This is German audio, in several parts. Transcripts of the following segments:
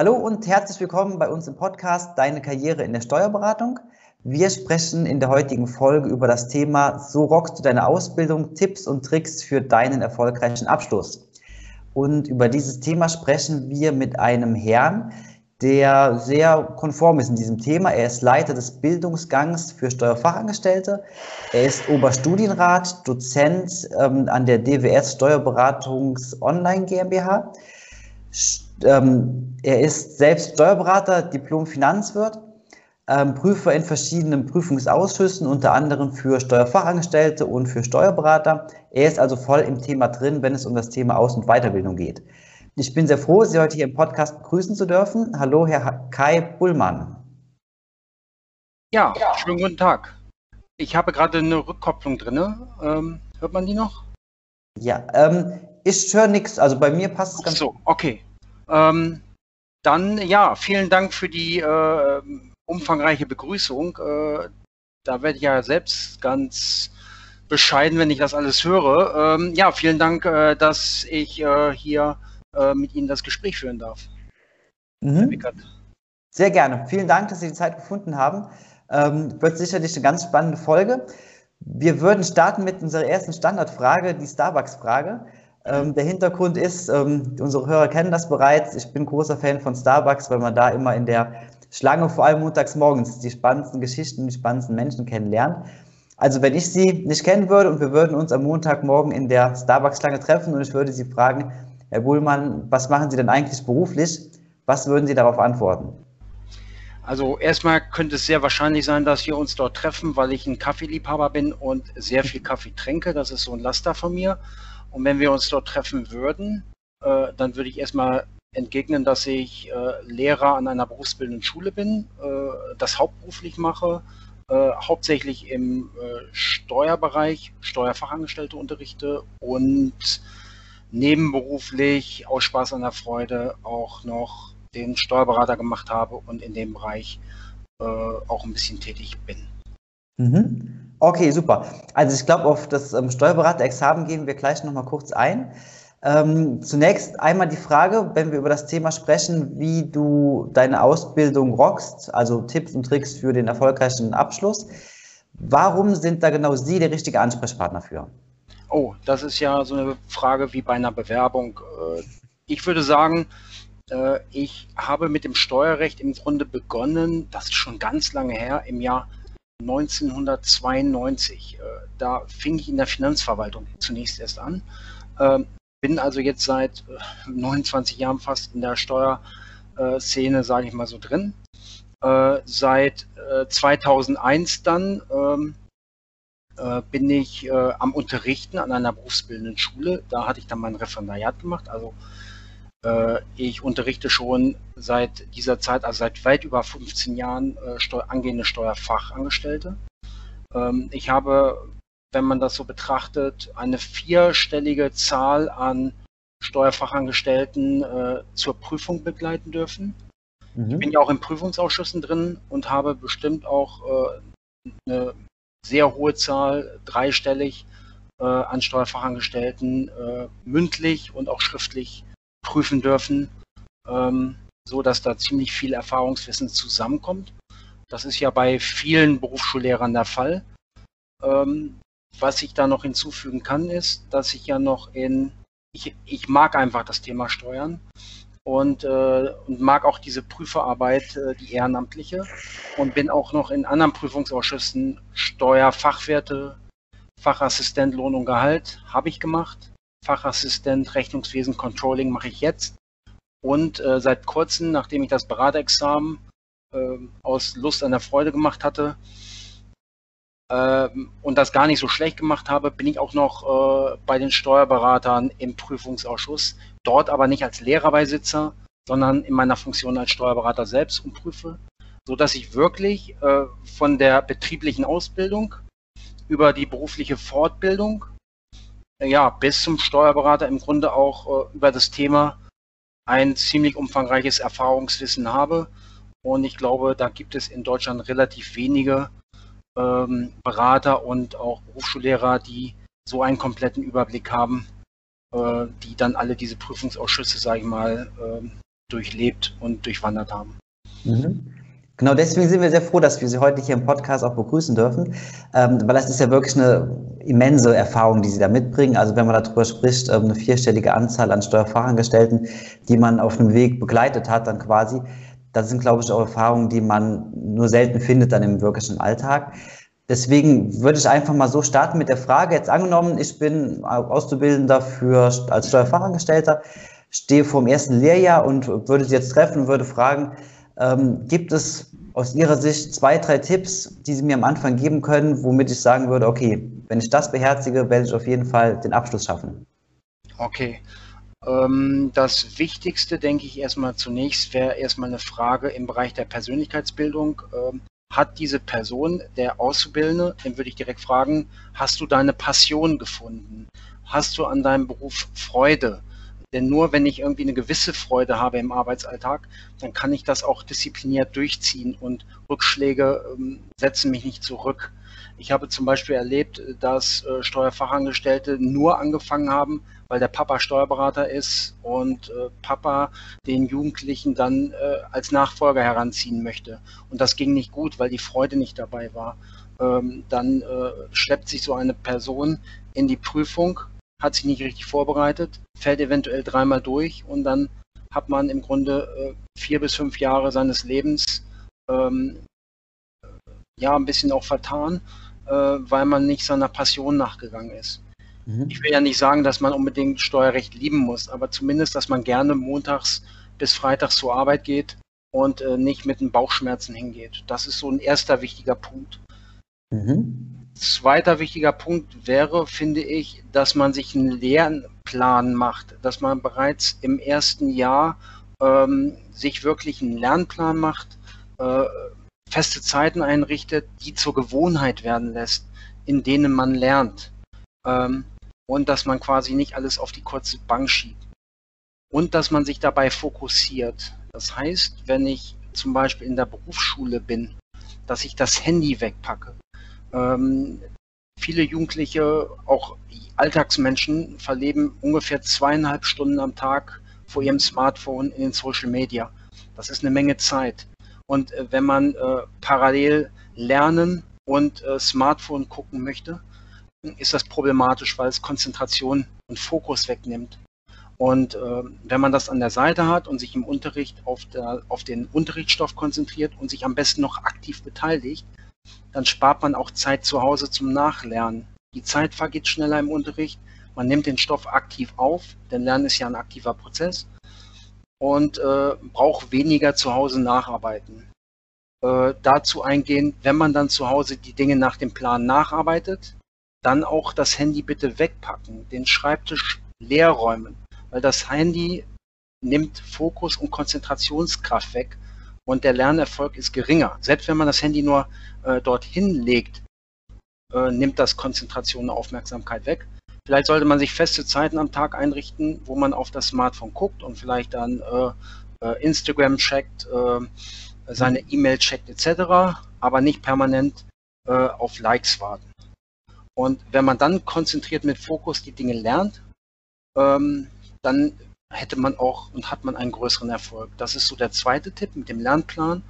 Hallo und herzlich willkommen bei uns im Podcast Deine Karriere in der Steuerberatung. Wir sprechen in der heutigen Folge über das Thema So rockst du deine Ausbildung, Tipps und Tricks für deinen erfolgreichen Abschluss. Und über dieses Thema sprechen wir mit einem Herrn, der sehr konform ist in diesem Thema. Er ist Leiter des Bildungsgangs für Steuerfachangestellte. Er ist Oberstudienrat, Dozent ähm, an der DWS Steuerberatungs Online GmbH. Ähm, er ist selbst Steuerberater, Diplom-Finanzwirt, ähm, Prüfer in verschiedenen Prüfungsausschüssen, unter anderem für Steuerfachangestellte und für Steuerberater. Er ist also voll im Thema drin, wenn es um das Thema Aus- und Weiterbildung geht. Ich bin sehr froh, Sie heute hier im Podcast begrüßen zu dürfen. Hallo, Herr Kai Bullmann. Ja, schönen guten Tag. Ich habe gerade eine Rückkopplung drin. Ähm, hört man die noch? Ja, ähm, ich höre nichts. Also bei mir passt es ganz so. Okay. Ähm, dann ja, vielen Dank für die äh, umfangreiche Begrüßung. Äh, da werde ich ja selbst ganz bescheiden, wenn ich das alles höre. Ähm, ja, vielen Dank, äh, dass ich äh, hier äh, mit Ihnen das Gespräch führen darf. Mhm. Sehr gerne. Vielen Dank, dass Sie die Zeit gefunden haben. Ähm, wird sicherlich eine ganz spannende Folge. Wir würden starten mit unserer ersten Standardfrage, die Starbucks-Frage. Ähm, der Hintergrund ist, ähm, unsere Hörer kennen das bereits, ich bin großer Fan von Starbucks, weil man da immer in der Schlange, vor allem montags morgens, die spannendsten Geschichten, die spannendsten Menschen kennenlernt. Also wenn ich Sie nicht kennen würde und wir würden uns am Montagmorgen in der Starbucks-Schlange treffen und ich würde Sie fragen, Herr Buhlmann, was machen Sie denn eigentlich beruflich? Was würden Sie darauf antworten? Also erstmal könnte es sehr wahrscheinlich sein, dass wir uns dort treffen, weil ich ein Kaffeeliebhaber bin und sehr viel Kaffee trinke. Das ist so ein Laster von mir. Und wenn wir uns dort treffen würden, äh, dann würde ich erstmal entgegnen, dass ich äh, Lehrer an einer berufsbildenden Schule bin, äh, das hauptberuflich mache, äh, hauptsächlich im äh, Steuerbereich, Steuerfachangestellte unterrichte und nebenberuflich aus Spaß an der Freude auch noch den Steuerberater gemacht habe und in dem Bereich äh, auch ein bisschen tätig bin. Mhm. Okay, super. Also ich glaube, auf das ähm, Steuerberater-Examen gehen wir gleich nochmal kurz ein. Ähm, zunächst einmal die Frage, wenn wir über das Thema sprechen, wie du deine Ausbildung rockst, also Tipps und Tricks für den erfolgreichen Abschluss. Warum sind da genau Sie der richtige Ansprechpartner für? Oh, das ist ja so eine Frage wie bei einer Bewerbung. Äh, ich würde sagen, äh, ich habe mit dem Steuerrecht im Grunde begonnen, das ist schon ganz lange her, im Jahr 1992. Äh, da fing ich in der Finanzverwaltung zunächst erst an. Ähm, bin also jetzt seit 29 äh, Jahren fast in der Steuerszene, sage ich mal so, drin. Äh, seit 2001 dann ähm, bin ich am Unterrichten an einer berufsbildenden Schule. Da hatte ich dann mein Referendariat gemacht. Also ich unterrichte schon seit dieser Zeit, also seit weit über 15 Jahren, Steu angehende Steuerfachangestellte. Ähm, ich habe, wenn man das so betrachtet, eine vierstellige Zahl an Steuerfachangestellten äh, zur Prüfung begleiten dürfen. Mhm. Ich bin ja auch in Prüfungsausschüssen drin und habe bestimmt auch äh, eine sehr hohe Zahl, dreistellig, äh, an Steuerfachangestellten äh, mündlich und auch schriftlich prüfen dürfen, ähm, so dass da ziemlich viel Erfahrungswissen zusammenkommt. Das ist ja bei vielen Berufsschullehrern der Fall. Ähm, was ich da noch hinzufügen kann, ist, dass ich ja noch in, ich, ich mag einfach das Thema Steuern und, äh, und mag auch diese Prüferarbeit, äh, die ehrenamtliche und bin auch noch in anderen Prüfungsausschüssen Steuerfachwerte, Fachassistent Lohn und Gehalt habe ich gemacht, Fachassistent Rechnungswesen Controlling mache ich jetzt. Und äh, seit kurzem, nachdem ich das Beraterexamen äh, aus Lust an der Freude gemacht hatte äh, und das gar nicht so schlecht gemacht habe, bin ich auch noch äh, bei den Steuerberatern im Prüfungsausschuss, dort aber nicht als Lehrerbeisitzer, sondern in meiner Funktion als Steuerberater selbst und prüfe, so dass ich wirklich äh, von der betrieblichen Ausbildung über die berufliche Fortbildung ja, bis zum Steuerberater im Grunde auch äh, über das Thema ein ziemlich umfangreiches Erfahrungswissen habe und ich glaube, da gibt es in Deutschland relativ wenige ähm, Berater und auch Berufsschullehrer, die so einen kompletten Überblick haben, äh, die dann alle diese Prüfungsausschüsse, sage ich mal, äh, durchlebt und durchwandert haben. Mhm. Genau deswegen sind wir sehr froh, dass wir Sie heute hier im Podcast auch begrüßen dürfen, ähm, weil das ist ja wirklich eine immense Erfahrung, die Sie da mitbringen. Also wenn man darüber spricht, ähm, eine vierstellige Anzahl an Steuerfachangestellten, die man auf einem Weg begleitet hat, dann quasi, das sind, glaube ich, auch Erfahrungen, die man nur selten findet dann im wirklichen Alltag. Deswegen würde ich einfach mal so starten mit der Frage, jetzt angenommen, ich bin Auszubildender für, als Steuerfachangestellter, stehe vor dem ersten Lehrjahr und würde Sie jetzt treffen und würde fragen, ähm, gibt es aus Ihrer Sicht zwei, drei Tipps, die Sie mir am Anfang geben können, womit ich sagen würde, okay, wenn ich das beherzige, werde ich auf jeden Fall den Abschluss schaffen? Okay. Ähm, das Wichtigste, denke ich, erstmal zunächst wäre erstmal eine Frage im Bereich der Persönlichkeitsbildung. Ähm, hat diese Person, der Auszubildende, den würde ich direkt fragen, hast du deine Passion gefunden? Hast du an deinem Beruf Freude? Denn nur wenn ich irgendwie eine gewisse Freude habe im Arbeitsalltag, dann kann ich das auch diszipliniert durchziehen und Rückschläge ähm, setzen mich nicht zurück. Ich habe zum Beispiel erlebt, dass äh, Steuerfachangestellte nur angefangen haben, weil der Papa Steuerberater ist und äh, Papa den Jugendlichen dann äh, als Nachfolger heranziehen möchte. Und das ging nicht gut, weil die Freude nicht dabei war. Ähm, dann äh, schleppt sich so eine Person in die Prüfung hat sich nicht richtig vorbereitet, fällt eventuell dreimal durch und dann hat man im Grunde äh, vier bis fünf Jahre seines Lebens ähm, ja ein bisschen auch vertan, äh, weil man nicht seiner Passion nachgegangen ist. Mhm. Ich will ja nicht sagen, dass man unbedingt Steuerrecht lieben muss, aber zumindest, dass man gerne montags bis freitags zur Arbeit geht und äh, nicht mit den Bauchschmerzen hingeht. Das ist so ein erster wichtiger Punkt. Mhm zweiter wichtiger Punkt wäre, finde ich, dass man sich einen Lernplan macht, dass man bereits im ersten Jahr ähm, sich wirklich einen Lernplan macht, äh, feste Zeiten einrichtet, die zur Gewohnheit werden lässt, in denen man lernt. Ähm, und dass man quasi nicht alles auf die kurze Bank schiebt. Und dass man sich dabei fokussiert. Das heißt, wenn ich zum Beispiel in der Berufsschule bin, dass ich das Handy wegpacke, ähm, viele Jugendliche, auch Alltagsmenschen, verleben ungefähr zweieinhalb Stunden am Tag vor ihrem Smartphone in den Social Media. Das ist eine Menge Zeit. Und äh, wenn man äh, parallel lernen und äh, Smartphone gucken möchte, ist das problematisch, weil es Konzentration und Fokus wegnimmt. Und äh, wenn man das an der Seite hat und sich im Unterricht auf, der, auf den Unterrichtsstoff konzentriert und sich am besten noch aktiv beteiligt, dann spart man auch Zeit zu Hause zum Nachlernen. Die Zeit vergeht schneller im Unterricht, man nimmt den Stoff aktiv auf, denn Lernen ist ja ein aktiver Prozess und äh, braucht weniger zu Hause nacharbeiten. Äh, dazu eingehen, wenn man dann zu Hause die Dinge nach dem Plan nacharbeitet, dann auch das Handy bitte wegpacken, den Schreibtisch leer räumen, weil das Handy nimmt Fokus und Konzentrationskraft weg und der Lernerfolg ist geringer. Selbst wenn man das Handy nur äh, dorthin legt, äh, nimmt das Konzentration und Aufmerksamkeit weg. Vielleicht sollte man sich feste Zeiten am Tag einrichten, wo man auf das Smartphone guckt und vielleicht dann äh, äh Instagram checkt, äh, seine E-Mail checkt etc., aber nicht permanent äh, auf Likes warten. Und wenn man dann konzentriert mit Fokus die Dinge lernt, ähm, dann hätte man auch und hat man einen größeren Erfolg. Das ist so der zweite Tipp mit dem Lernplan.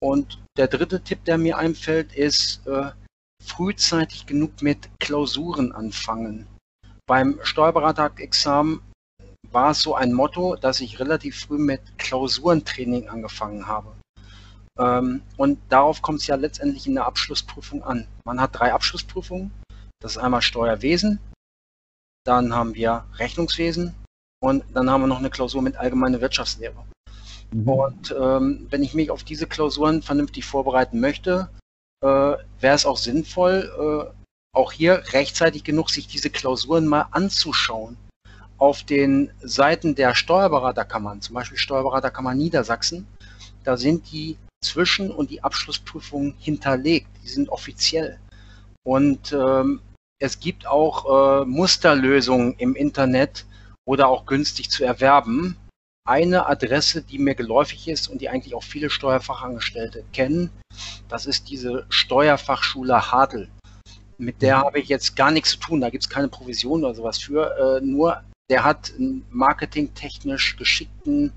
Und der dritte Tipp, der mir einfällt, ist äh, frühzeitig genug mit Klausuren anfangen. Beim Steuerberaterexamen war es so ein Motto, dass ich relativ früh mit Klausurentraining angefangen habe. Ähm, und darauf kommt es ja letztendlich in der Abschlussprüfung an. Man hat drei Abschlussprüfungen. Das ist einmal Steuerwesen, dann haben wir Rechnungswesen und dann haben wir noch eine Klausur mit allgemeine Wirtschaftslehre. Mhm. Und ähm, wenn ich mich auf diese Klausuren vernünftig vorbereiten möchte, äh, wäre es auch sinnvoll, äh, auch hier rechtzeitig genug sich diese Klausuren mal anzuschauen. Auf den Seiten der Steuerberaterkammern, zum Beispiel Steuerberaterkammer Niedersachsen, da sind die Zwischen- und die Abschlussprüfungen hinterlegt. Die sind offiziell. Und ähm, es gibt auch äh, Musterlösungen im Internet, oder auch günstig zu erwerben. Eine Adresse, die mir geläufig ist und die eigentlich auch viele Steuerfachangestellte kennen, das ist diese Steuerfachschule Hadel. Mit der mhm. habe ich jetzt gar nichts zu tun, da gibt es keine Provision oder sowas für. Äh, nur der hat einen marketingtechnisch geschickten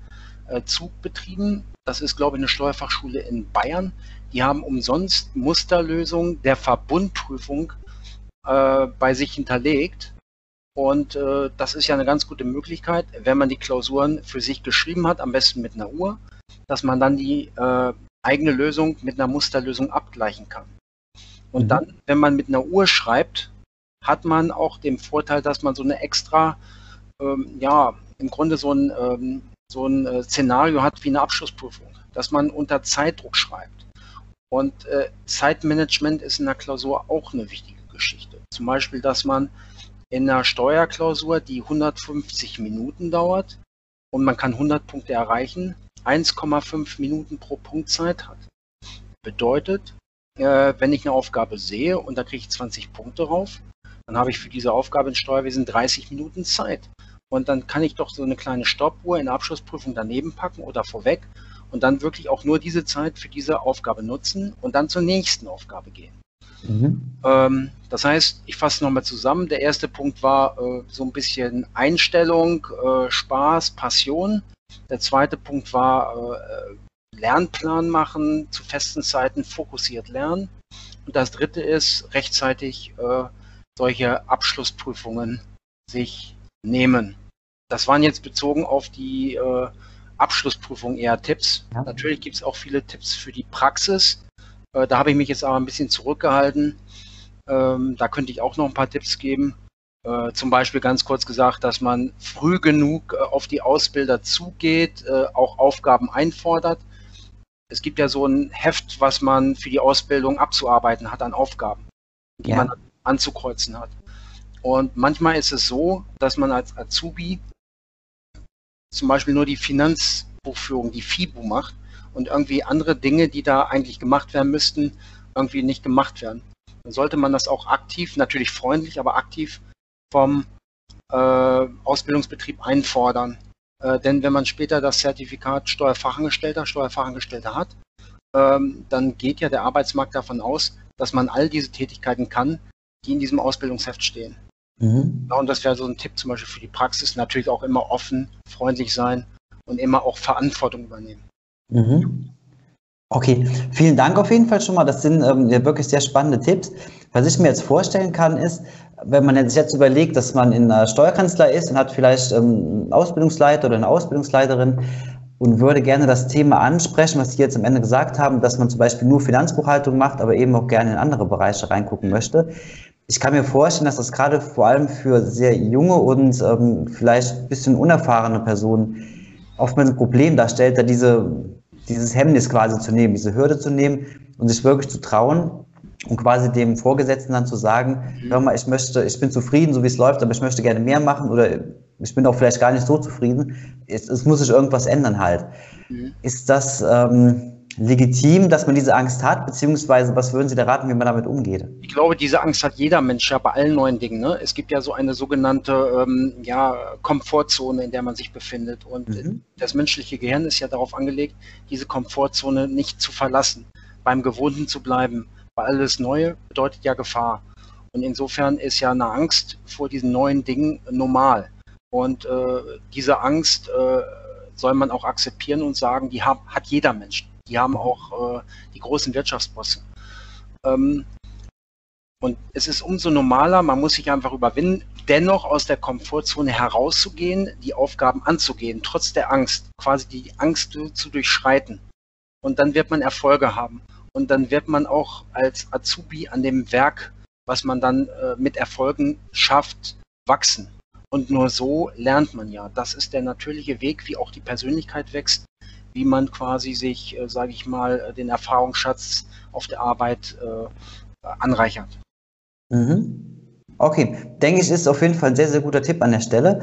äh, Zug betrieben. Das ist, glaube ich, eine Steuerfachschule in Bayern. Die haben umsonst Musterlösungen der Verbundprüfung äh, bei sich hinterlegt. Und äh, das ist ja eine ganz gute Möglichkeit, wenn man die Klausuren für sich geschrieben hat, am besten mit einer Uhr, dass man dann die äh, eigene Lösung mit einer Musterlösung abgleichen kann. Und mhm. dann, wenn man mit einer Uhr schreibt, hat man auch den Vorteil, dass man so eine extra, ähm, ja, im Grunde so ein, ähm, so ein äh, Szenario hat wie eine Abschlussprüfung, dass man unter Zeitdruck schreibt. Und äh, Zeitmanagement ist in der Klausur auch eine wichtige Geschichte. Zum Beispiel, dass man in einer Steuerklausur, die 150 Minuten dauert und man kann 100 Punkte erreichen, 1,5 Minuten pro Punkt Zeit hat. Bedeutet, äh, wenn ich eine Aufgabe sehe und da kriege ich 20 Punkte drauf, dann habe ich für diese Aufgabe in Steuerwesen 30 Minuten Zeit. Und dann kann ich doch so eine kleine Stoppuhr in der Abschlussprüfung daneben packen oder vorweg und dann wirklich auch nur diese Zeit für diese Aufgabe nutzen und dann zur nächsten Aufgabe gehen. Mhm. Ähm, das heißt, ich fasse nochmal zusammen. Der erste Punkt war äh, so ein bisschen Einstellung, äh, Spaß, Passion. Der zweite Punkt war äh, Lernplan machen, zu festen Zeiten fokussiert lernen. Und das dritte ist rechtzeitig solche Abschlussprüfungen sich nehmen. Das waren jetzt bezogen auf die Abschlussprüfung eher Tipps. Ja. Natürlich gibt es auch viele Tipps für die Praxis. Äh, da habe ich mich jetzt aber ein bisschen zurückgehalten. Ähm, da könnte ich auch noch ein paar Tipps geben. Äh, zum Beispiel ganz kurz gesagt, dass man früh genug äh, auf die Ausbilder zugeht, auch Aufgaben einfordert. Es gibt ja so ein Heft, was man für die Ausbildung abzuarbeiten hat an Aufgaben, die ja. man anzukreuzen hat. Und manchmal ist es so, dass man als Azubi zum Beispiel nur die Finanzbuchführung, die FIBU macht und irgendwie andere Dinge, die da eigentlich gemacht werden müssten, irgendwie nicht gemacht werden. Dann sollte man das auch aktiv, natürlich freundlich, aber aktiv vom äh, Ausbildungsbetrieb einfordern. Äh, denn wenn man später das Zertifikat Steuerfachangestellter, Steuerfachangestellter hat, ähm, dann geht ja der Arbeitsmarkt davon aus, dass man all diese Tätigkeiten kann, die in diesem Ausbildungsheft stehen. Mhm. Ja, und das wäre so ein Tipp zum Beispiel für die Praxis. Natürlich auch immer offen, freundlich sein und immer auch Verantwortung übernehmen. Mhm. Okay, vielen Dank auf jeden Fall schon mal. Das sind ähm, wirklich sehr spannende Tipps. Was ich mir jetzt vorstellen kann, ist, wenn man sich jetzt überlegt, dass man in einer Steuerkanzlei ist und hat vielleicht ähm, einen Ausbildungsleiter oder eine Ausbildungsleiterin und würde gerne das Thema ansprechen, was Sie jetzt am Ende gesagt haben, dass man zum Beispiel nur Finanzbuchhaltung macht, aber eben auch gerne in andere Bereiche reingucken möchte. Ich kann mir vorstellen, dass das gerade vor allem für sehr junge und ähm, vielleicht ein bisschen unerfahrene Personen oftmals ein Problem darstellt, da diese, dieses Hemmnis quasi zu nehmen, diese Hürde zu nehmen und sich wirklich zu trauen und quasi dem Vorgesetzten dann zu sagen, mhm. hör mal, ich möchte, ich bin zufrieden, so wie es läuft, aber ich möchte gerne mehr machen oder ich bin auch vielleicht gar nicht so zufrieden. Es, es muss sich irgendwas ändern halt. Mhm. Ist das ähm, legitim, dass man diese Angst hat, beziehungsweise was würden Sie da raten, wie man damit umgeht? Ich glaube, diese Angst hat jeder Mensch ja bei allen neuen Dingen. Ne? Es gibt ja so eine sogenannte ähm, ja, Komfortzone, in der man sich befindet. Und mhm. das menschliche Gehirn ist ja darauf angelegt, diese Komfortzone nicht zu verlassen, beim Gewohnten zu bleiben. Weil alles Neue bedeutet ja Gefahr. Und insofern ist ja eine Angst vor diesen neuen Dingen normal. Und äh, diese Angst äh, soll man auch akzeptieren und sagen, die hat, hat jeder Mensch. Die haben auch äh, die großen Wirtschaftsbosse. Ähm, und es ist umso normaler, man muss sich einfach überwinden, dennoch aus der Komfortzone herauszugehen, die Aufgaben anzugehen, trotz der Angst, quasi die Angst zu durchschreiten. Und dann wird man Erfolge haben. Und dann wird man auch als Azubi an dem Werk, was man dann äh, mit Erfolgen schafft, wachsen. Und nur so lernt man ja. Das ist der natürliche Weg, wie auch die Persönlichkeit wächst, wie man quasi sich, äh, sage ich mal, äh, den Erfahrungsschatz auf der Arbeit äh, anreichert. Mhm. Okay, denke ich, ist auf jeden Fall ein sehr, sehr guter Tipp an der Stelle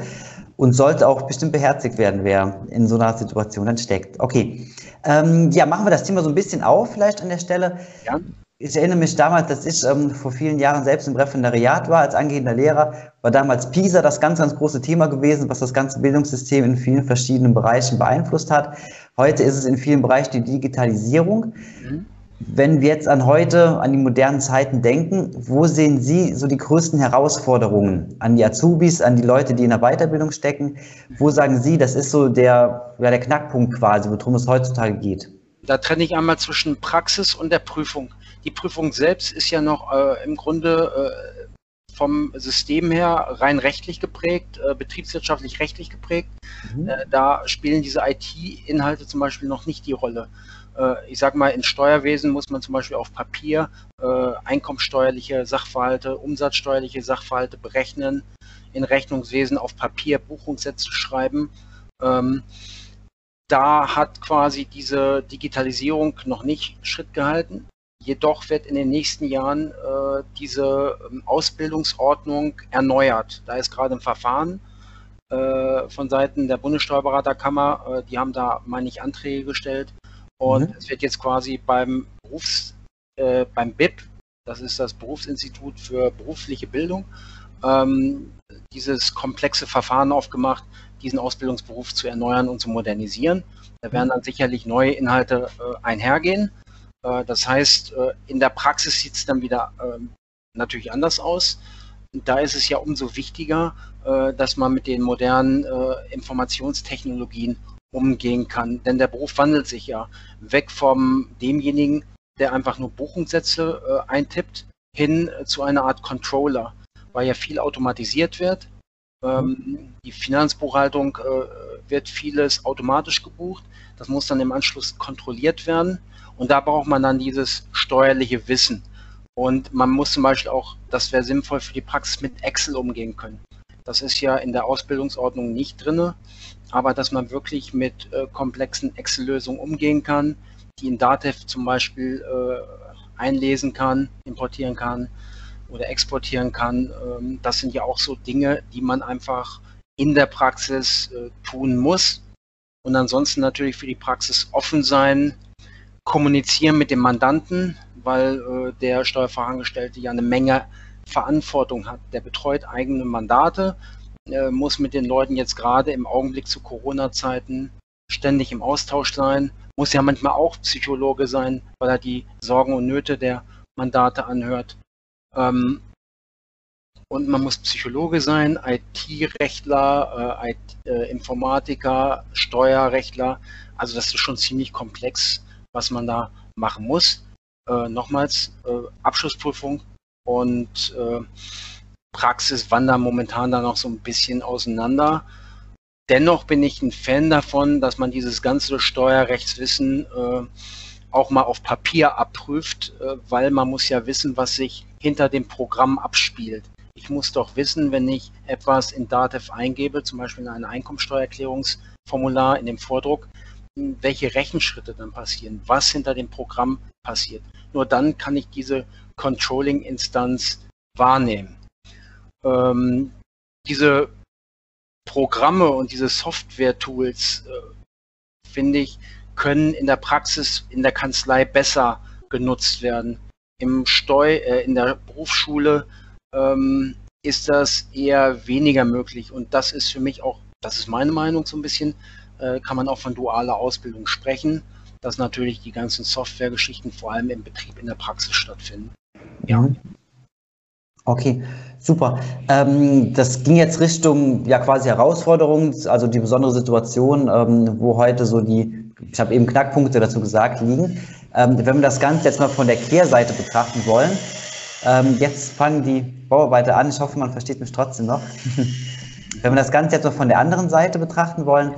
und sollte auch bestimmt beherzigt werden, wer in so einer Situation dann steckt. Okay, ähm, ja, machen wir das Thema so ein bisschen auf, vielleicht an der Stelle. Ja. Ich erinnere mich damals, dass ich ähm, vor vielen Jahren selbst im Referendariat war als angehender Lehrer, war damals PISA das ganz, ganz große Thema gewesen, was das ganze Bildungssystem in vielen verschiedenen Bereichen beeinflusst hat. Heute ist es in vielen Bereichen die Digitalisierung. Mhm. Wenn wir jetzt an heute, an die modernen Zeiten denken, wo sehen Sie so die größten Herausforderungen an die Azubis, an die Leute, die in der Weiterbildung stecken? Wo sagen Sie, das ist so der, ja, der Knackpunkt quasi, worum es heutzutage geht? Da trenne ich einmal zwischen Praxis und der Prüfung. Die Prüfung selbst ist ja noch äh, im Grunde äh, vom System her rein rechtlich geprägt, äh, betriebswirtschaftlich rechtlich geprägt. Mhm. Äh, da spielen diese IT-Inhalte zum Beispiel noch nicht die Rolle. Äh, ich sage mal, in Steuerwesen muss man zum Beispiel auf Papier äh, einkommenssteuerliche Sachverhalte, umsatzsteuerliche Sachverhalte berechnen, in Rechnungswesen auf Papier Buchungssätze schreiben. Ähm, da hat quasi diese Digitalisierung noch nicht Schritt gehalten. Jedoch wird in den nächsten Jahren äh, diese ähm, Ausbildungsordnung erneuert. Da ist gerade ein Verfahren äh, von Seiten der Bundessteuerberaterkammer. Äh, die haben da, meine ich, Anträge gestellt. Und mhm. es wird jetzt quasi beim Berufs, äh, beim BIP, das ist das Berufsinstitut für berufliche Bildung, ähm, dieses komplexe Verfahren aufgemacht, diesen Ausbildungsberuf zu erneuern und zu modernisieren. Da werden dann sicherlich neue Inhalte äh, einhergehen. Äh, das heißt, äh, in der Praxis sieht es dann wieder ähm, natürlich anders aus. da ist es ja umso wichtiger, äh, dass man mit den modernen Informationstechnologien umgehen kann. Denn der Beruf wandelt sich ja weg vom demjenigen, der einfach nur Buchungssätze eintippt, hin zu einer Art Controller, weil ja viel automatisiert wird. Ähm, die Finanzbuchhaltung wird vieles automatisch gebucht. Das muss dann im Anschluss kontrolliert werden. Und da braucht man dann dieses steuerliche Wissen. Und man muss zum Beispiel auch, das wäre sinnvoll für die Praxis, mit Excel umgehen können. Das ist ja in der Ausbildungsordnung nicht drin, aber dass man wirklich mit äh, komplexen Excel-Lösungen umgehen kann, die in Datev zum Beispiel äh, einlesen kann, importieren kann oder exportieren kann. Ähm, das sind ja auch so Dinge, die man einfach in der Praxis äh, tun muss. Und ansonsten natürlich für die Praxis offen sein, kommunizieren mit dem Mandanten, weil äh, der Steuerfachangestellte ja eine Menge Verantwortung hat. Der betreut eigene Mandate, äh, muss mit den Leuten jetzt gerade im Augenblick zu Corona-Zeiten ständig im Austausch sein, muss ja manchmal auch Psychologe sein, weil er die Sorgen und Nöte der Mandate anhört. Ähm, und man muss Psychologe sein, IT-Rechtler, äh, IT, äh, Informatiker, Steuerrechtler. Also das ist schon ziemlich komplex was man da machen muss. Äh, nochmals, äh, Abschlussprüfung und äh, Praxis wandern momentan da noch so ein bisschen auseinander. Dennoch bin ich ein Fan davon, dass man dieses ganze Steuerrechtswissen äh, auch mal auf Papier abprüft, äh, weil man muss ja wissen, was sich hinter dem Programm abspielt. Ich muss doch wissen, wenn ich etwas in Datev eingebe, zum Beispiel in ein Einkommensteuererklärungsformular in dem Vordruck, welche Rechenschritte dann passieren, was hinter dem Programm passiert. Nur dann kann ich diese Controlling-Instanz wahrnehmen. Ähm, diese Programme und diese Software-Tools, äh, finde ich, können in der Praxis, in der Kanzlei besser genutzt werden. Im Steu, äh, in der Berufsschule ähm, ist das eher weniger möglich. Und das ist für mich auch, das ist meine Meinung so ein bisschen, äh, kann man auch von dualer Ausbildung sprechen, dass natürlich die ganzen Softwaregeschichten vor allem im Betrieb, in der Praxis stattfinden. Ja. Okay, super. Ähm, das ging jetzt Richtung ja quasi Herausforderungen, also die besondere Situation, ähm, wo heute so die, ich habe eben Knackpunkte dazu gesagt, liegen. Ähm, wenn wir das Ganze jetzt mal von der Kehrseite betrachten wollen, ähm, jetzt fangen die Bauarbeiter an. Ich hoffe, man versteht mich trotzdem noch. wenn wir das Ganze jetzt mal von der anderen Seite betrachten wollen,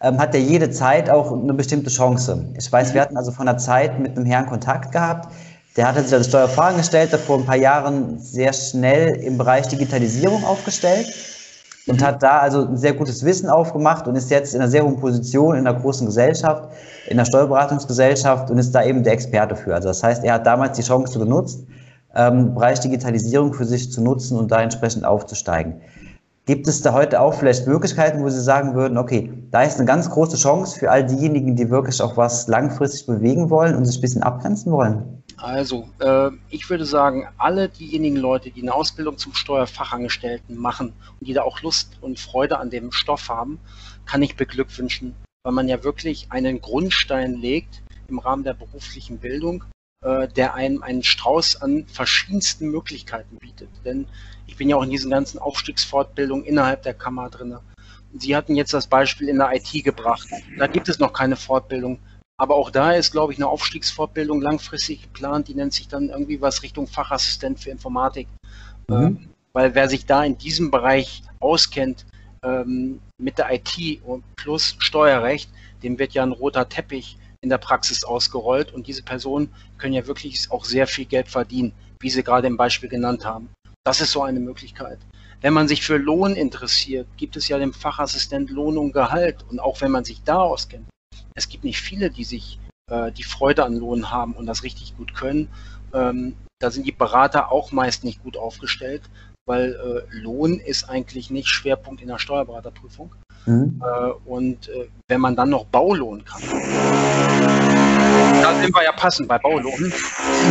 ähm, hat er jede Zeit auch eine bestimmte Chance. Ich weiß, wir hatten also von der Zeit mit einem Herrn Kontakt gehabt. Der hatte sich als Steuerfachangestellter vor ein paar Jahren sehr schnell im Bereich Digitalisierung aufgestellt und hat da also ein sehr gutes Wissen aufgemacht und ist jetzt in einer sehr hohen Position in einer großen Gesellschaft, in der Steuerberatungsgesellschaft und ist da eben der Experte für. Also das heißt, er hat damals die Chance genutzt, ähm, Bereich Digitalisierung für sich zu nutzen und da entsprechend aufzusteigen. Gibt es da heute auch vielleicht Möglichkeiten, wo Sie sagen würden, okay, da ist eine ganz große Chance für all diejenigen, die wirklich auch was langfristig bewegen wollen und sich ein bisschen abgrenzen wollen? Also, äh, ich würde sagen, alle diejenigen Leute, die eine Ausbildung zum Steuerfachangestellten machen und die da auch Lust und Freude an dem Stoff haben, kann ich beglückwünschen, weil man ja wirklich einen Grundstein legt im Rahmen der beruflichen Bildung äh, der einem einen Strauß an verschiedensten Möglichkeiten bietet. Denn ich bin ja auch in diesen ganzen Aufstiegsfortbildungen innerhalb der Kammer drin. Sie hatten jetzt das Beispiel in der IT gebracht. Da gibt es noch keine Fortbildung. Aber auch da ist, glaube ich, eine Aufstiegsfortbildung langfristig geplant. Die nennt sich dann irgendwie was Richtung Fachassistent für Informatik. Mhm. Ähm, weil wer sich da in diesem Bereich auskennt, ähm, mit der IT plus Steuerrecht, dem wird ja ein roter Teppich in der Praxis ausgerollt und diese Personen können ja wirklich auch sehr viel Geld verdienen, wie Sie gerade im Beispiel genannt haben. Das ist so eine Möglichkeit. Wenn man sich für Lohn interessiert, gibt es ja den Fachassistent Lohn und Gehalt. Und auch wenn man sich da auskennt, es gibt nicht viele, die sich äh, die Freude an Lohn haben und das richtig gut können. Ähm, da sind die Berater auch meist nicht gut aufgestellt, weil äh, Lohn ist eigentlich nicht Schwerpunkt in der Steuerberaterprüfung. Mhm. Äh, und äh, wenn man dann noch Baulohn kann, da sind wir ja passend bei Baulohn.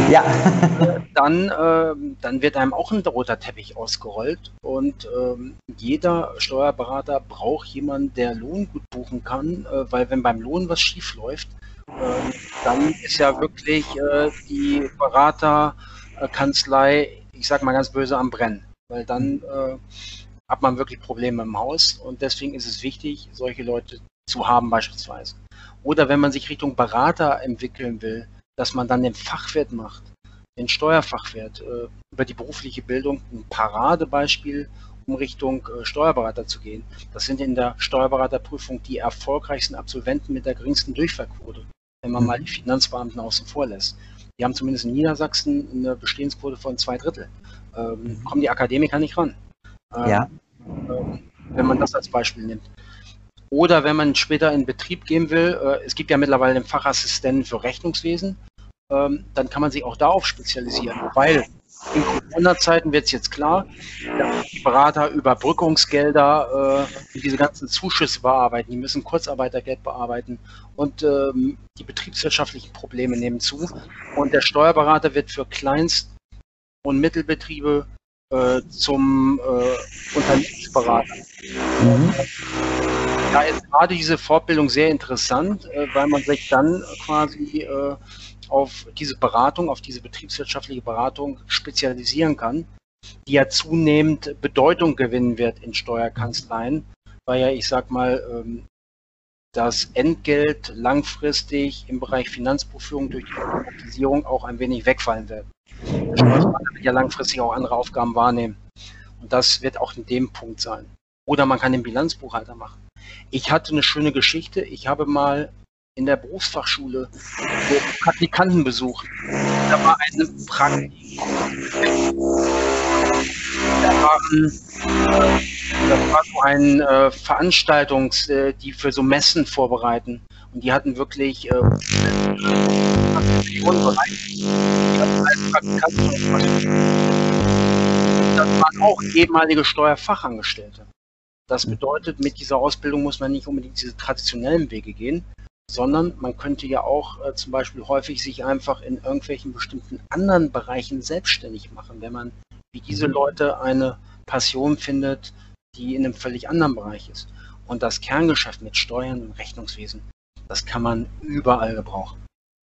Ja. dann, äh, dann wird einem auch ein roter Teppich ausgerollt und ähm, jeder Steuerberater braucht jemanden, der Lohn gut buchen kann, äh, weil wenn beim Lohn was schief läuft, ähm, dann ist ja wirklich äh, die Beraterkanzlei, ich sag mal ganz böse, am Brennen weil dann äh, hat man wirklich Probleme im Haus und deswegen ist es wichtig, solche Leute zu haben beispielsweise. Oder wenn man sich Richtung Berater entwickeln will, dass man dann den Fachwert macht, den Steuerfachwert äh, über die berufliche Bildung, ein Paradebeispiel, um Richtung äh, Steuerberater zu gehen. Das sind in der Steuerberaterprüfung die erfolgreichsten Absolventen mit der geringsten Durchfallquote, wenn man mal die Finanzbeamten außen vor lässt. Die haben zumindest in Niedersachsen eine Bestehensquote von zwei Drittel ähm, mhm. kommen die Akademiker nicht ran. Ähm, ja. Ähm, wenn man das als Beispiel nimmt. Oder wenn man später in Betrieb gehen will, äh, es gibt ja mittlerweile den Fachassistenten für Rechnungswesen, ähm, dann kann man sich auch darauf spezialisieren, weil in Corona-Zeiten wird es jetzt klar, die Berater Überbrückungsgelder, äh, diese ganzen Zuschüsse bearbeiten, die müssen Kurzarbeitergeld bearbeiten und ähm, die betriebswirtschaftlichen Probleme nehmen zu. Und der Steuerberater wird für Kleinst- und Mittelbetriebe äh, zum äh, Unternehmensberater. Mhm. Da ist gerade diese Fortbildung sehr interessant, äh, weil man sich dann quasi äh, auf diese Beratung, auf diese betriebswirtschaftliche Beratung spezialisieren kann, die ja zunehmend Bedeutung gewinnen wird in Steuerkanzleien, weil ja, ich sag mal, ähm, das Entgelt langfristig im Bereich Finanzbuchführung durch die Automatisierung auch ein wenig wegfallen wird. Der Steuerberater wird ja langfristig auch andere Aufgaben wahrnehmen. Und das wird auch in dem Punkt sein. Oder man kann den Bilanzbuchhalter machen. Ich hatte eine schöne Geschichte. Ich habe mal in der Berufsfachschule Praktikanten besucht. Da war eine Praktikum. Da waren, das war so ein äh, Veranstaltungs, äh, die für so Messen vorbereiten. Und die hatten wirklich äh, das waren auch ehemalige Steuerfachangestellte. Das bedeutet, mit dieser Ausbildung muss man nicht unbedingt diese traditionellen Wege gehen, sondern man könnte ja auch äh, zum Beispiel häufig sich einfach in irgendwelchen bestimmten anderen Bereichen selbstständig machen, wenn man wie diese Leute eine Passion findet, die in einem völlig anderen Bereich ist. Und das Kerngeschäft mit Steuern und Rechnungswesen, das kann man überall gebrauchen.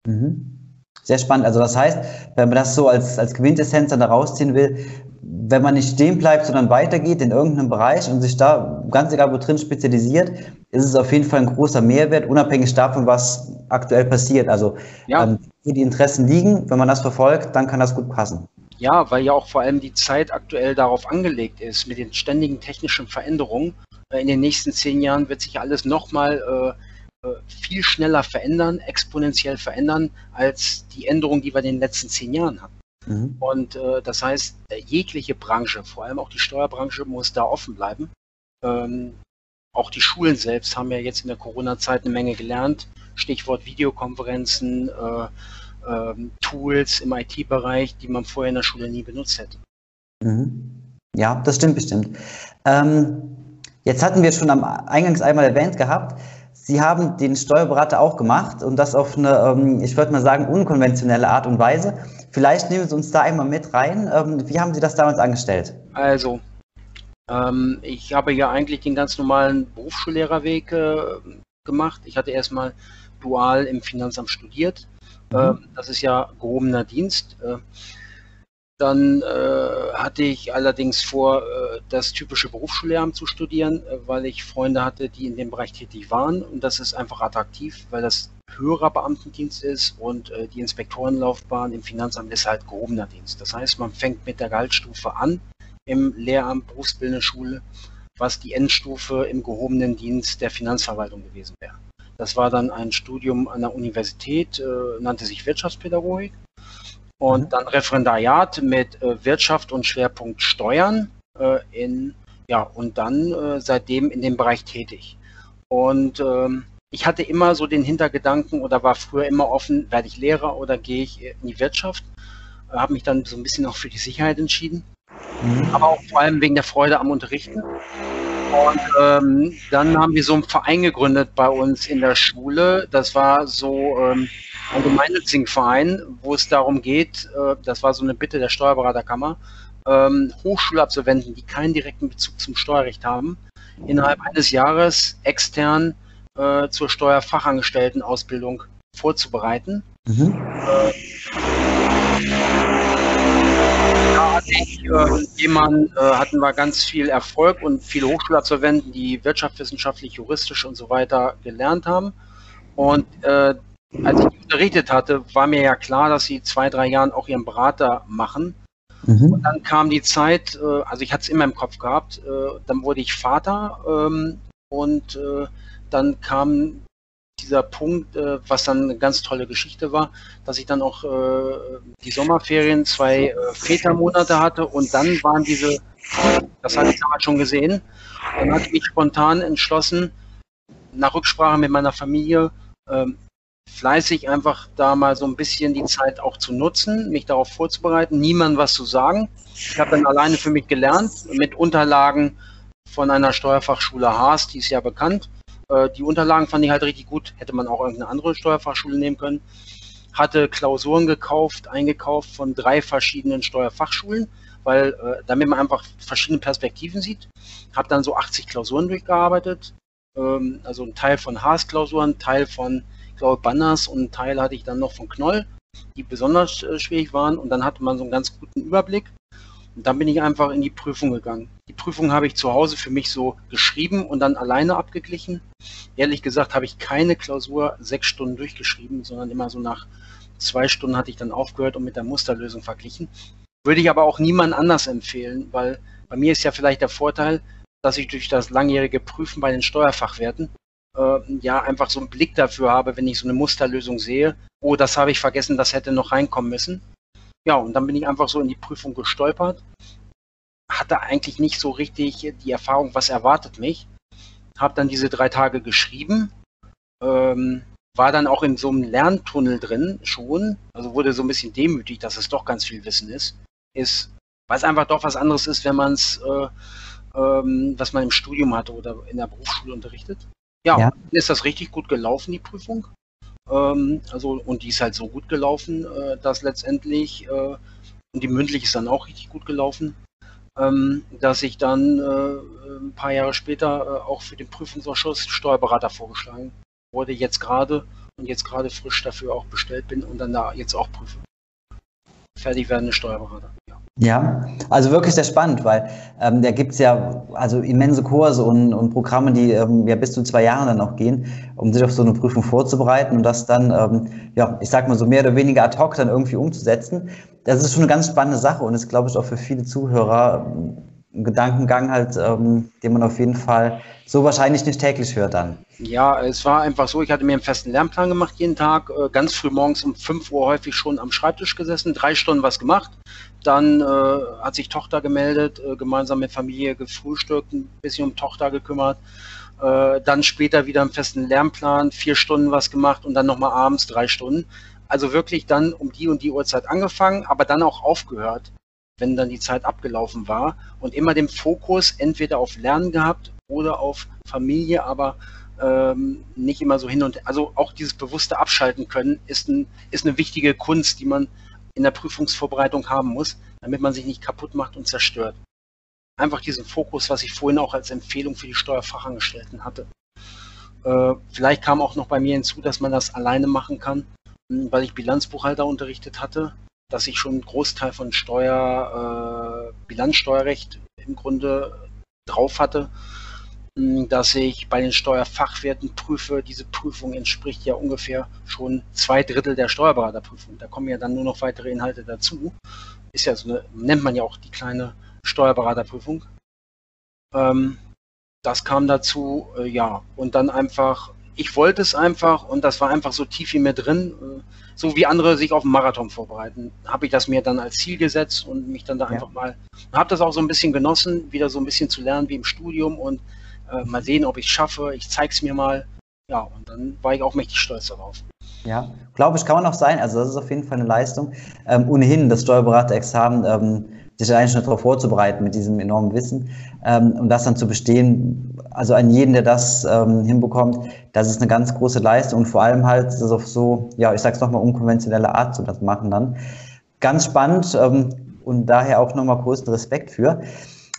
Mhm. Sehr spannend. Also das heißt, wenn man das so als, als Quintessenz dann da rausziehen will, wenn man nicht stehen bleibt, sondern weitergeht in irgendeinem Bereich und sich da ganz egal wo drin spezialisiert, ist es auf jeden Fall ein großer Mehrwert, unabhängig davon, was aktuell passiert. Also ja. ähm, wo die Interessen liegen, wenn man das verfolgt, dann kann das gut passen. Ja, weil ja auch vor allem die Zeit aktuell darauf angelegt ist, mit den ständigen technischen Veränderungen. Äh, in den nächsten zehn Jahren wird sich alles nochmal äh, äh, viel schneller verändern, exponentiell verändern, als die Änderungen, die wir in den letzten zehn Jahren hatten. Mhm. Und äh, das heißt, äh, jegliche Branche, vor allem auch die Steuerbranche, muss da offen bleiben. Ähm, auch die Schulen selbst haben ja jetzt in der Corona-Zeit eine Menge gelernt. Stichwort Videokonferenzen, äh, äh, Tools im IT-Bereich, die man vorher in der Schule nie benutzt hätte. Mhm. Ja, das stimmt bestimmt. Ähm, jetzt hatten wir schon am Eingangs einmal erwähnt gehabt, Sie haben den Steuerberater auch gemacht und das auf eine, ähm, ich würde mal sagen, unkonventionelle Art und Weise. Vielleicht nehmen Sie uns da einmal mit rein. Ähm, wie haben Sie das damals angestellt? Also, ähm, ich habe ja eigentlich den ganz normalen Berufsschullehrerweg äh, gemacht. Ich hatte erstmal dual im Finanzamt studiert Mhm. Äh, das ist ja gehobener Dienst. Äh, dann äh, hatte ich allerdings vor, äh, das typische Berufsschullehramt zu studieren, weil ich Freunde hatte, die in dem Bereich tätig waren. Und das ist einfach attraktiv, weil das höherer Beamtendienst ist und die Inspektorenlaufbahn im Finanzamt ist halt gehobener Dienst. Das heißt, man fängt mit der Gehaltsstufe an im Lehramt, berufsbildende Schule, was die Endstufe im gehobenen Dienst der Finanzverwaltung gewesen wäre. Das war dann ein Studium an der Universität, äh, nannte sich Wirtschaftspädagogik und mhm. dann Referendariat mit äh, Wirtschaft und Schwerpunkt Steuern äh, in, ja, und dann äh, seitdem in dem Bereich tätig. Und ähm, ich hatte immer so den Hintergedanken oder war früher immer offen, werde ich Lehrer oder gehe ich in die Wirtschaft? Äh, Habe mich dann so ein bisschen auch für die Sicherheit entschieden, mhm. aber auch vor allem wegen der Freude am Unterrichten. Und ähm, dann haben wir so einen Verein gegründet bei uns in der Schule. Das war so ähm, ein gemeinnützigen Verein, wo es darum geht, äh, das war so eine Bitte der Steuerberaterkammer, ähm, Hochschulabsolventen, die keinen direkten Bezug zum Steuerrecht haben, innerhalb eines Jahres extern äh, zur Steuerfachangestelltenausbildung vorzubereiten. Mhm. Äh, ich äh, jemanden, äh, hatten wir ganz viel Erfolg und viele Hochschulabsolventen, die wirtschaftswissenschaftlich, juristisch und so weiter gelernt haben. Und äh, als ich unterrichtet hatte, war mir ja klar, dass sie zwei, drei Jahren auch ihren Berater machen. Mhm. Und dann kam die Zeit, äh, also ich hatte es immer im Kopf gehabt, äh, dann wurde ich Vater ähm, und äh, dann kam dieser Punkt, äh, was dann eine ganz tolle Geschichte war, dass ich dann auch äh, die Sommerferien zwei äh, Vätermonate hatte und dann waren diese, das hatte ich damals schon gesehen, dann hatte ich mich spontan entschlossen, nach Rücksprache mit meiner Familie, ähm, fleißig einfach da mal so ein bisschen die Zeit auch zu nutzen, mich darauf vorzubereiten, niemandem was zu sagen. Ich habe dann alleine für mich gelernt mit Unterlagen von einer Steuerfachschule Haas, die ist ja bekannt. Äh, die Unterlagen fand ich halt richtig gut. Hätte man auch irgendeine andere Steuerfachschule nehmen können. Hatte Klausuren gekauft, eingekauft von drei verschiedenen Steuerfachschulen, weil äh, damit man einfach verschiedene Perspektiven sieht. Habe dann so 80 Klausuren durchgearbeitet. Ähm, also ein Teil von Haas-Klausuren, ein Teil von, ich glaube, Banners und ein Teil hatte ich dann noch von Knoll, die besonders äh, schwierig waren. Und dann hatte man so einen ganz guten Überblick. Und dann bin ich einfach in die Prüfung gegangen. Die Prüfung habe ich zu Hause für mich so geschrieben und dann alleine abgeglichen. Ehrlich gesagt habe ich keine Klausur sechs Stunden durchgeschrieben, sondern immer so nach zwei Stunden hatte ich dann aufgehört und mit der Musterlösung verglichen. Würde ich aber auch niemand anders empfehlen, weil bei mir ist ja vielleicht der Vorteil, dass ich durch das langjährige Prüfen bei den Steuerfachwerten äh, ja einfach so einen Blick dafür habe, wenn ich so eine Musterlösung sehe, oh, das habe ich vergessen, das hätte noch reinkommen müssen. Ja, und dann bin ich einfach so in die Prüfung gestolpert. Hatte eigentlich nicht so richtig die Erfahrung, was erwartet mich. Habe dann diese drei Tage geschrieben. Ähm, war dann auch in so einem Lerntunnel drin schon. Also wurde so ein bisschen demütig, dass es doch ganz viel Wissen ist. Ist, weil es einfach doch was anderes ist, wenn man es, äh, ähm, was man im Studium hatte oder in der Berufsschule unterrichtet. Ja, ja. ist das richtig gut gelaufen, die Prüfung. Ähm, also, und die ist halt so gut gelaufen, äh, dass letztendlich, äh, und die mündlich ist dann auch richtig gut gelaufen, ähm, dass ich dann äh, ein paar Jahre später äh, auch für den Prüfungsausschuss Steuerberater vorgeschlagen wurde, jetzt gerade und jetzt gerade frisch dafür auch bestellt bin und dann da jetzt auch prüfe. Fertig werdende Steuerberater. Ja, also wirklich sehr spannend, weil ähm, da gibt's ja also immense Kurse und, und Programme, die ähm, ja bis zu zwei Jahre dann auch gehen, um sich auf so eine Prüfung vorzubereiten und das dann, ähm, ja, ich sag mal so mehr oder weniger ad hoc dann irgendwie umzusetzen. Das ist schon eine ganz spannende Sache und ist, glaube ich, auch für viele Zuhörer ein Gedankengang halt, ähm, den man auf jeden Fall so wahrscheinlich nicht täglich hört dann. Ja, es war einfach so, ich hatte mir einen festen Lernplan gemacht jeden Tag, äh, ganz früh morgens um 5 Uhr häufig schon am Schreibtisch gesessen, drei Stunden was gemacht. Dann äh, hat sich Tochter gemeldet, äh, gemeinsam mit Familie gefrühstückt, ein bisschen um Tochter gekümmert. Äh, dann später wieder einen festen Lernplan, vier Stunden was gemacht und dann nochmal abends drei Stunden. Also wirklich dann um die und die Uhrzeit angefangen, aber dann auch aufgehört wenn dann die Zeit abgelaufen war und immer den Fokus entweder auf Lernen gehabt oder auf Familie, aber ähm, nicht immer so hin und also auch dieses bewusste Abschalten können ist, ein, ist eine wichtige Kunst, die man in der Prüfungsvorbereitung haben muss, damit man sich nicht kaputt macht und zerstört. Einfach diesen Fokus, was ich vorhin auch als Empfehlung für die Steuerfachangestellten hatte. Äh, vielleicht kam auch noch bei mir hinzu, dass man das alleine machen kann weil ich Bilanzbuchhalter unterrichtet hatte, dass ich schon einen Großteil von Steuer, äh, Bilanzsteuerrecht im Grunde drauf hatte, hm, dass ich bei den Steuerfachwerten prüfe. Diese Prüfung entspricht ja ungefähr schon zwei Drittel der Steuerberaterprüfung. Da kommen ja dann nur noch weitere Inhalte dazu. Ist ja so eine, nennt man ja auch die kleine Steuerberaterprüfung. Ähm, das kam dazu, äh, ja, und dann einfach, ich wollte es einfach und das war einfach so tief in mir drin, äh, so wie andere sich auf einen Marathon vorbereiten, habe ich das mir dann als Ziel gesetzt und mich dann da ja. einfach mal, habe das auch so ein bisschen genossen, wieder so ein bisschen zu lernen wie im Studium und äh, mal sehen, ob ich es schaffe, ich zeige es mir mal, ja, und dann war ich auch mächtig stolz darauf. Ja, glaube ich, kann man auch sein. Also das ist auf jeden Fall eine Leistung. Ähm, ohnehin das Steuerberaterexamen ähm, sich eigentlich schon darauf vorzubereiten mit diesem enormen Wissen ähm, und das dann zu bestehen, also an jeden, der das ähm, hinbekommt, das ist eine ganz große Leistung und vor allem halt das auf so, ja, ich sag's nochmal, unkonventionelle Art zu das machen dann. Ganz spannend ähm, und daher auch nochmal größten Respekt für.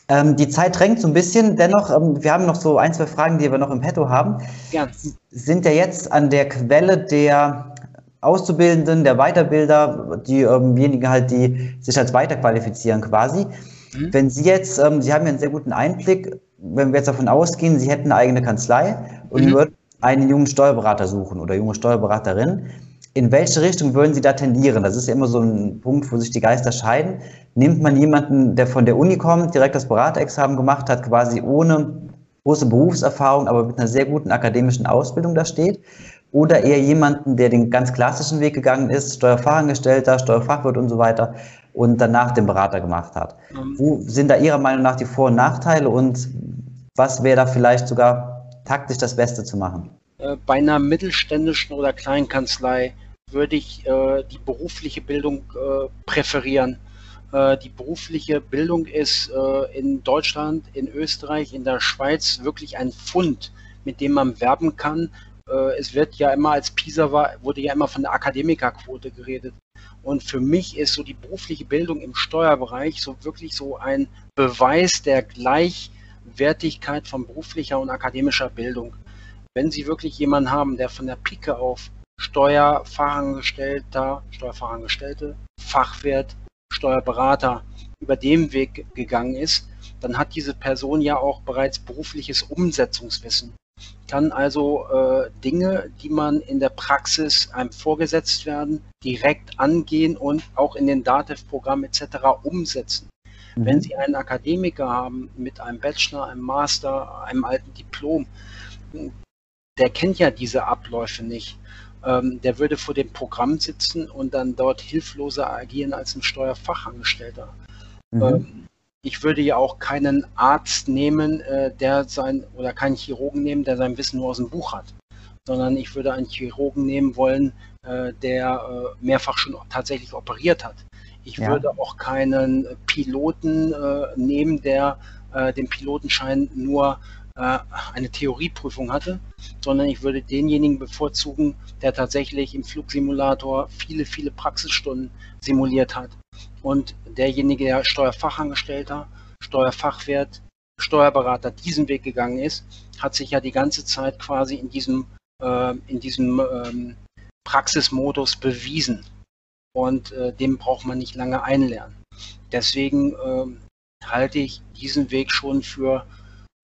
Ähm, die Zeit drängt so ein bisschen, dennoch, ähm, wir haben noch so ein, zwei Fragen, die wir noch im Petto haben. Ja. Sind ja jetzt an der Quelle der Auszubildenden, der Weiterbilder, diejenigen ähm halt, die sich als weiterqualifizieren quasi. Mhm. Wenn Sie jetzt, ähm, Sie haben ja einen sehr guten Einblick, wenn wir jetzt davon ausgehen, Sie hätten eine eigene Kanzlei und mhm. würden einen jungen Steuerberater suchen oder junge Steuerberaterin, in welche Richtung würden Sie da tendieren? Das ist ja immer so ein Punkt, wo sich die Geister scheiden. Nimmt man jemanden, der von der Uni kommt, direkt das Beraterexamen gemacht hat, quasi ohne große Berufserfahrung, aber mit einer sehr guten akademischen Ausbildung da steht? oder eher jemanden, der den ganz klassischen Weg gegangen ist, Steuerfachangestellter, Steuerfachwirt und so weiter und danach den Berater gemacht hat. Mhm. Wo sind da Ihrer Meinung nach die Vor- und Nachteile und was wäre da vielleicht sogar taktisch das Beste zu machen? Äh, bei einer mittelständischen oder kleinen Kanzlei würde ich äh, die berufliche Bildung äh, präferieren. Äh, die berufliche Bildung ist äh, in Deutschland, in Österreich, in der Schweiz wirklich ein Fund, mit dem man werben kann, äh, es wird ja immer als PISA war, wurde ja immer von der Akademikerquote geredet. Und für mich ist so die berufliche Bildung im Steuerbereich so wirklich so ein Beweis der Gleichwertigkeit von beruflicher und akademischer Bildung. Wenn Sie wirklich jemanden haben, der von der Pike auf Steuerfachangestellter, Steuerfachangestellte, Fachwirt, Steuerberater über den Weg gegangen ist, dann hat diese Person ja auch bereits berufliches Umsetzungswissen kann also äh, Dinge, die man in der Praxis einem vorgesetzt werden, direkt angehen und auch in den Datev-Programmen etc. umsetzen. Mhm. Wenn Sie einen Akademiker haben mit einem Bachelor, einem Master, einem alten Diplom, der kennt ja diese Abläufe nicht. Ähm, der würde vor dem Programm sitzen und dann dort hilfloser agieren als ein Steuerfachangestellter. Mhm. Ähm, ich würde ja auch keinen Arzt nehmen, äh, der sein, oder keinen Chirurgen nehmen, der sein Wissen nur aus dem Buch hat, sondern ich würde einen Chirurgen nehmen wollen, äh, der äh, mehrfach schon tatsächlich operiert hat. Ich ja. würde auch keinen Piloten äh, nehmen, der äh, den Pilotenschein nur eine Theorieprüfung hatte, sondern ich würde denjenigen bevorzugen, der tatsächlich im Flugsimulator viele, viele Praxisstunden simuliert hat und derjenige, der Steuerfachangestellter, Steuerfachwirt, Steuerberater diesen Weg gegangen ist, hat sich ja die ganze Zeit quasi in diesem, äh, in diesem ähm, Praxismodus bewiesen. Und äh, dem braucht man nicht lange einlernen. Deswegen äh, halte ich diesen Weg schon für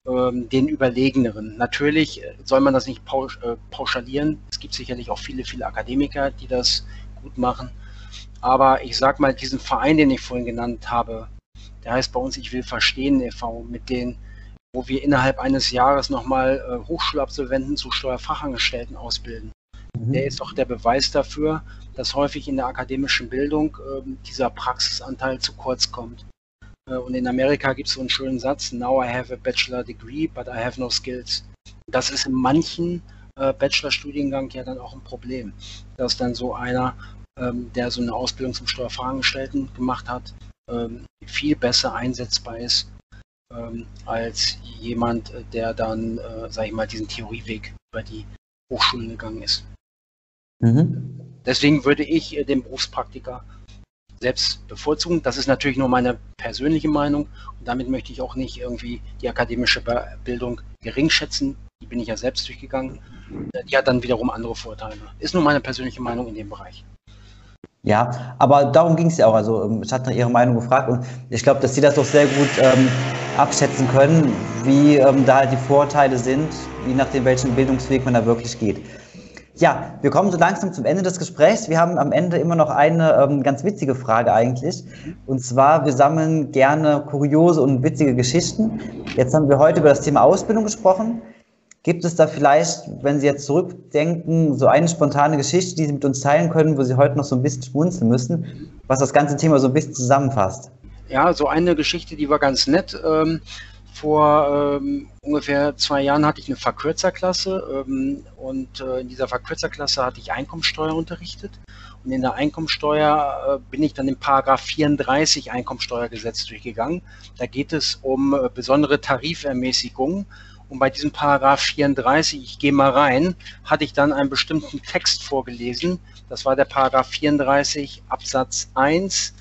den überlegeneren. Natürlich äh, soll man das nicht pausch, äh, pauschalieren. Es gibt sicherlich auch viele, viele Akademiker, die das gut machen. Aber ich sag mal, diesen Verein, den ich vorhin genannt habe, der heißt bei uns Ich will verstehen e.V., mit denen, wo wir innerhalb eines Jahres nochmal äh, Hochschulabsolventen zu Steuerfachangestellten ausbilden. Mhm. Der ist auch der Beweis dafür, dass häufig in der akademischen Bildung äh, dieser Praxisanteil zu kurz kommt. Äh, und in Amerika gibt es so einen schönen Satz, Now I have a bachelor degree, but I have no skills. Das ist in manchen äh, Bachelorstudiengang ja dann auch ein Problem, dass dann so einer ähm, der so eine Ausbildung zum Steuerfachangestellten gemacht hat, ähm, viel besser einsetzbar ist ähm, als jemand, der dann, äh, sage ich mal, diesen Theorieweg über die Hochschulen gegangen ist. Mhm. Deswegen würde ich äh, den Berufspraktiker selbst bevorzugen. Das ist natürlich nur meine persönliche Meinung und damit möchte ich auch nicht irgendwie die akademische Bildung gering schätzen. Die bin ich ja selbst durchgegangen. Die hat dann wiederum andere Vorteile. Ist nur meine persönliche Meinung in dem Bereich. Ja, aber darum ging es ja auch. Also ähm, ich hatte nach Ihrer Meinung gefragt und ich glaube, dass Sie das doch sehr gut ähm, abschätzen können, wie ähm, da halt die Vorteile sind, je nachdem, welchen Bildungsweg man da wirklich geht. Ja, wir kommen so langsam zum Ende des Gesprächs. Wir haben am Ende immer noch eine ähm, ganz witzige Frage eigentlich. Und zwar, wir sammeln gerne kuriose und witzige Geschichten. Jetzt haben wir heute über das Thema Ausbildung gesprochen. Gibt es da vielleicht, wenn Sie jetzt zurückdenken, so eine spontane Geschichte, die Sie mit uns teilen können, wo Sie heute noch so ein bisschen schmunzeln müssen, was das ganze Thema so ein bisschen zusammenfasst? Ja, so eine Geschichte, die war ganz nett. Ähm, vor ähm, ungefähr zwei Jahren hatte ich eine Verkürzerklasse ähm, und äh, in dieser Verkürzerklasse hatte ich Einkommensteuer unterrichtet. Und in der Einkommensteuer äh, bin ich dann im Paragraph 34 Einkommensteuergesetz durchgegangen. Da geht es um äh, besondere Tarifermäßigungen. Und bei diesem Paragraph 34, ich gehe mal rein, hatte ich dann einen bestimmten Text vorgelesen. Das war der Paragraph 34 Absatz 1,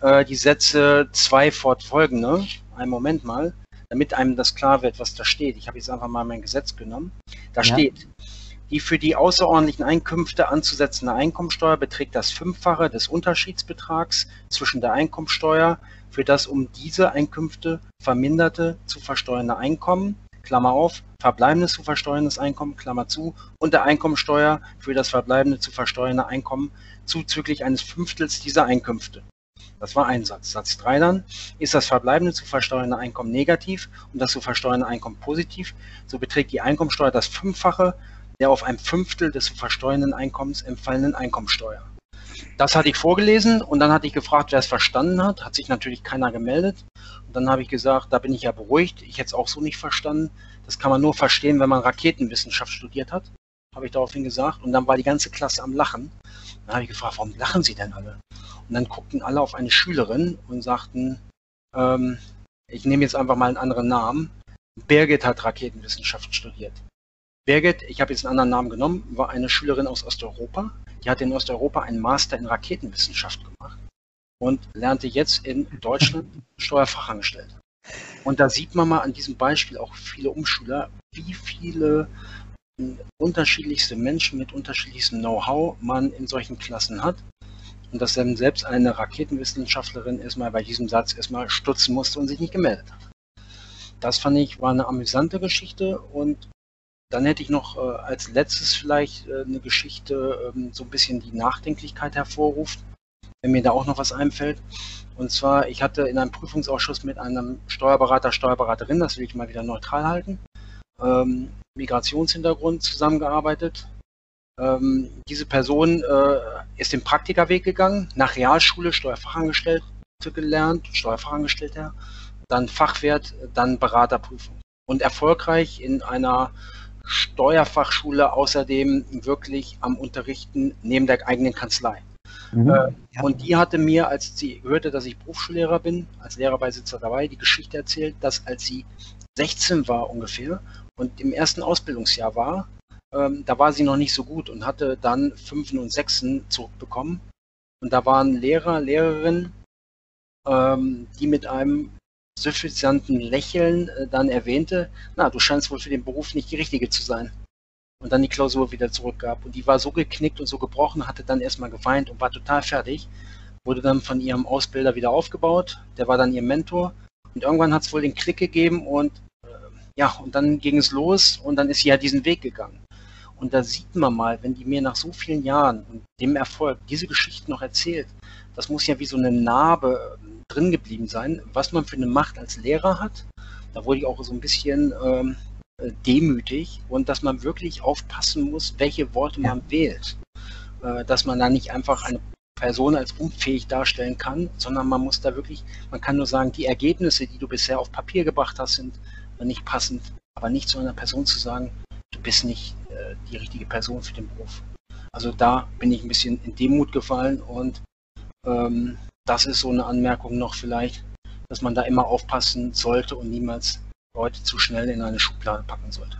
äh, die Sätze 2 fortfolgende. Einen Moment mal damit einem das klar wird, was da steht. Ich habe jetzt einfach mal mein Gesetz genommen. Da ja. steht, die für die außerordentlichen Einkünfte anzusetzende Einkommensteuer beträgt das Fünffache des Unterschiedsbetrags zwischen der Einkommensteuer für das um diese Einkünfte verminderte zu versteuernde Einkommen, Klammer auf, verbleibendes zu versteuerndes Einkommen, Klammer zu, und der Einkommensteuer für das verbleibende zu versteuernde Einkommen zuzüglich eines Fünftels dieser Einkünfte. Das war ein Satz. Satz 3 dann, ist das verbleibende zu versteuernde Einkommen negativ und das zu versteuernde Einkommen positiv, so beträgt die Einkommensteuer das Fünffache der auf ein Fünftel des zu versteuernden Einkommens empfallenen Einkommensteuer. Das hatte ich vorgelesen und dann hatte ich gefragt, wer es verstanden hat. Hat sich natürlich keiner gemeldet. Und dann habe ich gesagt, da bin ich ja beruhigt. Ich hätte es auch so nicht verstanden. Das kann man nur verstehen, wenn man Raketenwissenschaft studiert hat, habe ich daraufhin gesagt. Und dann war die ganze Klasse am Lachen. Dann habe ich gefragt, warum lachen Sie denn alle? Und dann guckten alle auf eine Schülerin und sagten, ähm, ich nehme jetzt einfach mal einen anderen Namen. Birgit hat Raketenwissenschaft studiert. Birgit, ich habe jetzt einen anderen Namen genommen, war eine Schülerin aus Osteuropa. Die hat in Osteuropa einen Master in Raketenwissenschaft gemacht und lernte jetzt in Deutschland Steuerfachangestellte. Und da sieht man mal an diesem Beispiel auch viele Umschüler, wie viele unterschiedlichste Menschen mit unterschiedlichstem Know-how man in solchen Klassen hat und dass dann selbst eine Raketenwissenschaftlerin erstmal bei diesem Satz erstmal stutzen musste und sich nicht gemeldet hat. Das fand ich war eine amüsante Geschichte und dann hätte ich noch äh, als letztes vielleicht äh, eine Geschichte, ähm, so ein bisschen die Nachdenklichkeit hervorruft, wenn mir da auch noch was einfällt. Und zwar, ich hatte in einem Prüfungsausschuss mit einem Steuerberater, Steuerberaterin, das will ich mal wieder neutral halten, ähm, Migrationshintergrund zusammengearbeitet. Ähm, diese Person äh, ist den Praktikerweg gegangen, nach Realschule Steuerfachangestellte gelernt, Steuerfachangestellter, dann Fachwert, dann Beraterprüfung. Und erfolgreich in einer Steuerfachschule außerdem wirklich am Unterrichten neben der eigenen Kanzlei. Mhm, äh, ja. Und die hatte mir, als sie hörte, dass ich Berufsschullehrer bin, als Lehrerbeisitzer dabei, die Geschichte erzählt, dass als sie 16 war ungefähr und im ersten Ausbildungsjahr war, ähm, da war sie noch nicht so gut und hatte dann Fünfen und Sechsen zurückbekommen. Und da waren Lehrer, Lehrerinnen, ähm, die mit einem suffisanten Lächeln äh, dann erwähnte, na, du scheinst wohl für den Beruf nicht die Richtige zu sein. Und dann die Klausur wieder zurückgab. Und die war so geknickt und so gebrochen, hatte dann erstmal geweint und war total fertig. Wurde dann von ihrem Ausbilder wieder aufgebaut. Der war dann ihr Mentor. Und irgendwann hat es wohl den Klick gegeben und äh, ja, und dann ging es los und dann ist sie ja diesen Weg gegangen. Und da sieht man mal, wenn die mir nach so vielen Jahren und dem Erfolg diese Geschichte noch erzählt, das muss ja wie so eine Narbe ähm, drin geblieben sein, was man für eine Macht als Lehrer hat. Da wurde ich auch so ein bisschen ähm, äh, demütig und dass man wirklich aufpassen muss, welche Worte ja. man wählt. Äh, dass man da nicht einfach eine Person als unfähig darstellen kann, sondern man muss da wirklich, man kann nur sagen, die Ergebnisse, die du bisher auf Papier gebracht hast, sind nicht passend, aber nicht zu einer Person zu sagen, du bist nicht äh, die richtige Person für den Beruf. Also da bin ich ein bisschen in Demut gefallen und ähm, das ist so eine Anmerkung noch vielleicht, dass man da immer aufpassen sollte und niemals Leute zu schnell in eine Schublade packen sollte.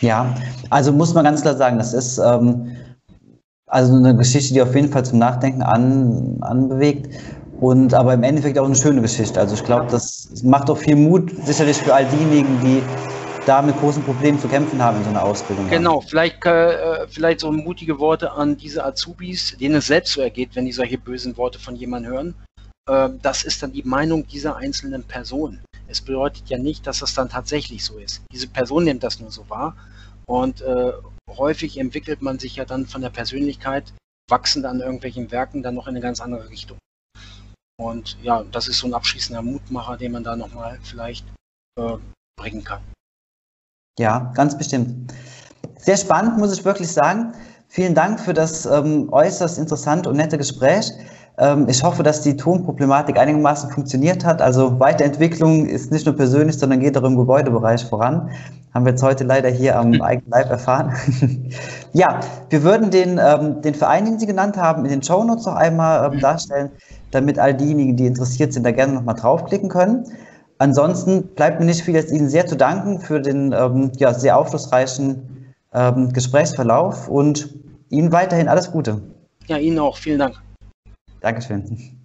Ja, also muss man ganz klar sagen, das ist ähm, also eine Geschichte, die auf jeden Fall zum Nachdenken an, anbewegt und aber im Endeffekt auch eine schöne Geschichte. Also ich glaube, das macht auch viel Mut, sicherlich für all diejenigen, die da mit großen Problemen zu kämpfen haben in so einer Ausbildung. Genau, vielleicht, äh, vielleicht so mutige Worte an diese Azubis, denen es selbst so ergeht, wenn die solche bösen Worte von jemandem hören. Äh, das ist dann die Meinung dieser einzelnen Person. Es bedeutet ja nicht, dass das dann tatsächlich so ist. Diese Person nimmt das nur so wahr und äh, häufig entwickelt man sich ja dann von der Persönlichkeit wachsend an irgendwelchen Werken dann noch in eine ganz andere Richtung. Und ja, das ist so ein abschließender Mutmacher, den man da nochmal vielleicht äh, bringen kann. Ja, ganz bestimmt. Sehr spannend, muss ich wirklich sagen. Vielen Dank für das ähm, äußerst interessante und nette Gespräch. Ähm, ich hoffe, dass die Tonproblematik einigermaßen funktioniert hat. Also Weiterentwicklung ist nicht nur persönlich, sondern geht auch im Gebäudebereich voran. Haben wir jetzt heute leider hier am eigenen Leib erfahren. ja, wir würden den, ähm, den Verein, den Sie genannt haben, in den Show Notes noch einmal ähm, darstellen, damit all diejenigen, die interessiert sind, da gerne nochmal draufklicken können. Ansonsten bleibt mir nicht viel, als Ihnen sehr zu danken für den ähm, ja, sehr aufschlussreichen ähm, Gesprächsverlauf und Ihnen weiterhin alles Gute. Ja, Ihnen auch. Vielen Dank. Dankeschön.